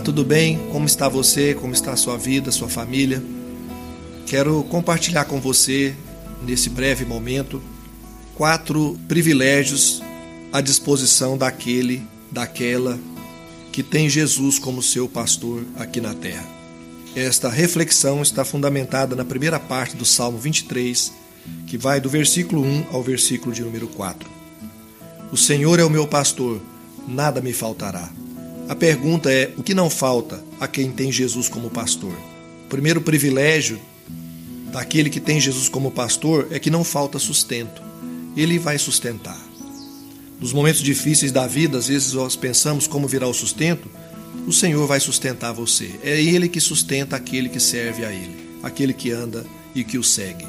Olá, tudo bem? Como está você? Como está a sua vida, sua família? Quero compartilhar com você, nesse breve momento, quatro privilégios à disposição daquele, daquela que tem Jesus como seu pastor aqui na terra. Esta reflexão está fundamentada na primeira parte do Salmo 23, que vai do versículo 1 ao versículo de número 4. O Senhor é o meu pastor, nada me faltará. A pergunta é: o que não falta a quem tem Jesus como pastor? O primeiro privilégio daquele que tem Jesus como pastor é que não falta sustento. Ele vai sustentar. Nos momentos difíceis da vida, às vezes nós pensamos como virá o sustento. O Senhor vai sustentar você. É Ele que sustenta aquele que serve a Ele, aquele que anda e que o segue.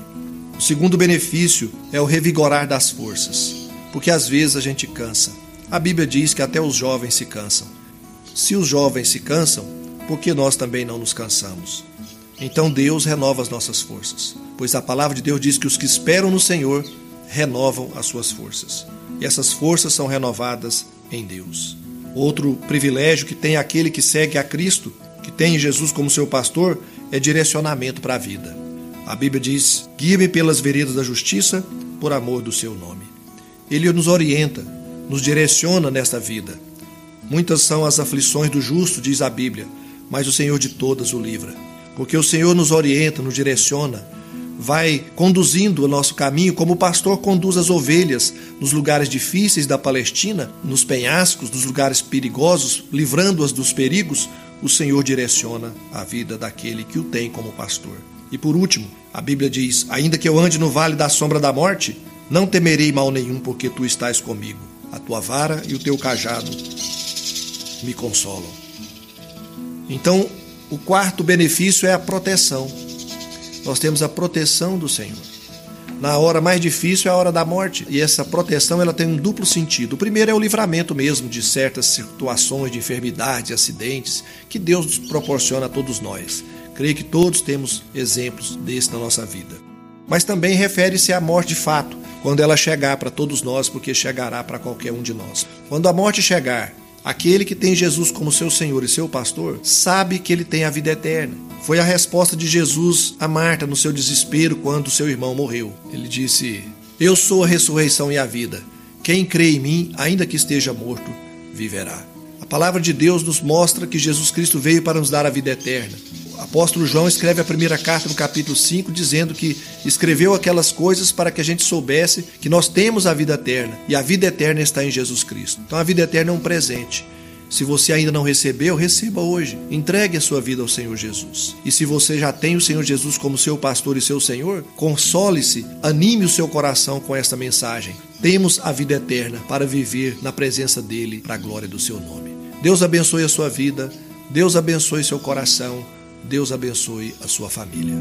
O segundo benefício é o revigorar das forças, porque às vezes a gente cansa. A Bíblia diz que até os jovens se cansam. Se os jovens se cansam, por que nós também não nos cansamos? Então Deus renova as nossas forças, pois a palavra de Deus diz que os que esperam no Senhor renovam as suas forças e essas forças são renovadas em Deus. Outro privilégio que tem aquele que segue a Cristo, que tem Jesus como seu pastor, é direcionamento para a vida. A Bíblia diz: guia-me pelas veredas da justiça por amor do seu nome. Ele nos orienta, nos direciona nesta vida. Muitas são as aflições do justo, diz a Bíblia, mas o Senhor de todas o livra. Porque o Senhor nos orienta, nos direciona, vai conduzindo o nosso caminho, como o pastor conduz as ovelhas nos lugares difíceis da Palestina, nos penhascos, nos lugares perigosos, livrando-as dos perigos, o Senhor direciona a vida daquele que o tem como pastor. E por último, a Bíblia diz: Ainda que eu ande no vale da sombra da morte, não temerei mal nenhum, porque tu estás comigo. A tua vara e o teu cajado me consolam. Então, o quarto benefício é a proteção nós temos a proteção do Senhor. Na hora mais difícil é a hora da morte, e essa proteção ela tem um duplo sentido. O primeiro é o livramento mesmo de certas situações de enfermidades, acidentes que Deus proporciona a todos nós. Creio que todos temos exemplos desse na nossa vida. Mas também refere-se à morte de fato, quando ela chegar para todos nós, porque chegará para qualquer um de nós. Quando a morte chegar, Aquele que tem Jesus como seu Senhor e seu pastor sabe que ele tem a vida eterna. Foi a resposta de Jesus a Marta no seu desespero quando seu irmão morreu. Ele disse: Eu sou a ressurreição e a vida. Quem crê em mim, ainda que esteja morto, viverá. A palavra de Deus nos mostra que Jesus Cristo veio para nos dar a vida eterna apóstolo João escreve a primeira carta no capítulo 5, dizendo que escreveu aquelas coisas para que a gente soubesse que nós temos a vida eterna e a vida eterna está em Jesus Cristo. Então a vida eterna é um presente. Se você ainda não recebeu, receba hoje. Entregue a sua vida ao Senhor Jesus. E se você já tem o Senhor Jesus como seu pastor e seu Senhor, console-se, anime o seu coração com esta mensagem. Temos a vida eterna para viver na presença dele, para a glória do seu nome. Deus abençoe a sua vida, Deus abençoe seu coração. Deus abençoe a sua família.